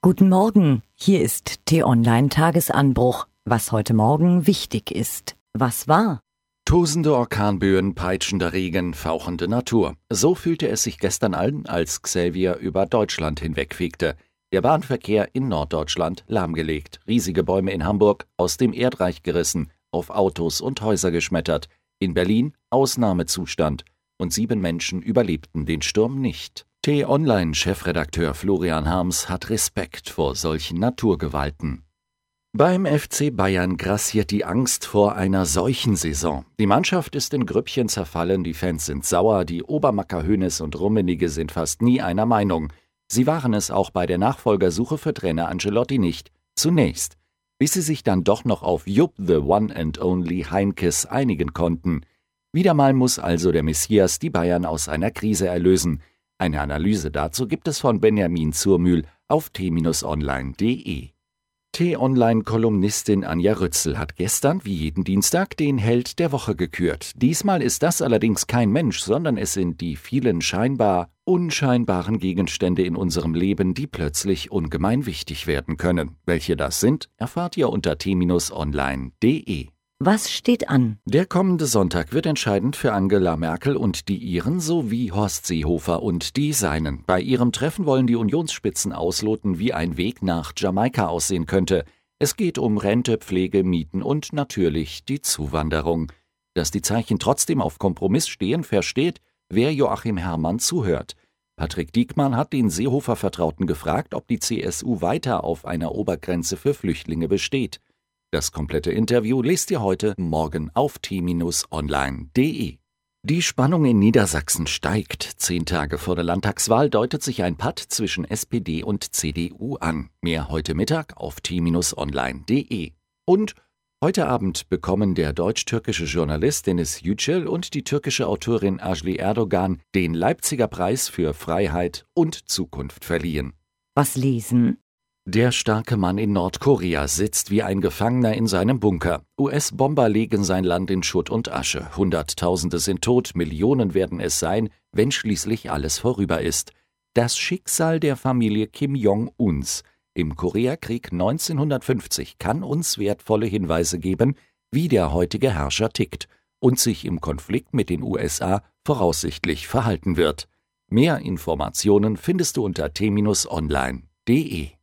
Guten Morgen, hier ist T-Online Tagesanbruch. Was heute Morgen wichtig ist. Was war? Tosende Orkanböen, peitschender Regen, fauchende Natur. So fühlte es sich gestern an, als Xavier über Deutschland hinwegfegte. Der Bahnverkehr in Norddeutschland lahmgelegt, riesige Bäume in Hamburg aus dem Erdreich gerissen, auf Autos und Häuser geschmettert. In Berlin Ausnahmezustand und sieben Menschen überlebten den Sturm nicht. T-Online-Chefredakteur Florian Harms hat Respekt vor solchen Naturgewalten. Beim FC Bayern grassiert die Angst vor einer solchen Saison. Die Mannschaft ist in Grüppchen zerfallen, die Fans sind sauer, die Obermacker Hönes und Rummenige sind fast nie einer Meinung. Sie waren es auch bei der Nachfolgersuche für Trainer Angelotti nicht. Zunächst, bis sie sich dann doch noch auf Jupp the One and Only Heinkes einigen konnten. Wieder mal muss also der Messias die Bayern aus einer Krise erlösen. Eine Analyse dazu gibt es von Benjamin Zurmühl auf t-online.de. T-Online-Kolumnistin Anja Rützel hat gestern, wie jeden Dienstag, den Held der Woche gekürt. Diesmal ist das allerdings kein Mensch, sondern es sind die vielen scheinbar unscheinbaren Gegenstände in unserem Leben, die plötzlich ungemein wichtig werden können. Welche das sind, erfahrt ihr unter t-online.de. Was steht an? Der kommende Sonntag wird entscheidend für Angela Merkel und die ihren sowie Horst Seehofer und die seinen. Bei ihrem Treffen wollen die Unionsspitzen ausloten, wie ein Weg nach Jamaika aussehen könnte. Es geht um Rente, Pflege, Mieten und natürlich die Zuwanderung. Dass die Zeichen trotzdem auf Kompromiss stehen, versteht, wer Joachim Herrmann zuhört. Patrick Diekmann hat den Seehofer-Vertrauten gefragt, ob die CSU weiter auf einer Obergrenze für Flüchtlinge besteht. Das komplette Interview lest ihr heute Morgen auf t-online.de. Die Spannung in Niedersachsen steigt. Zehn Tage vor der Landtagswahl deutet sich ein Patt zwischen SPD und CDU an. Mehr heute Mittag auf t-online.de. Und heute Abend bekommen der deutsch-türkische Journalist Deniz Yücel und die türkische Autorin Ajli Erdogan den Leipziger Preis für Freiheit und Zukunft verliehen. Was lesen? Der starke Mann in Nordkorea sitzt wie ein Gefangener in seinem Bunker. US-Bomber legen sein Land in Schutt und Asche. Hunderttausende sind tot, Millionen werden es sein, wenn schließlich alles vorüber ist. Das Schicksal der Familie Kim Jong-uns im Koreakrieg 1950 kann uns wertvolle Hinweise geben, wie der heutige Herrscher tickt und sich im Konflikt mit den USA voraussichtlich verhalten wird. Mehr Informationen findest du unter t-online.de.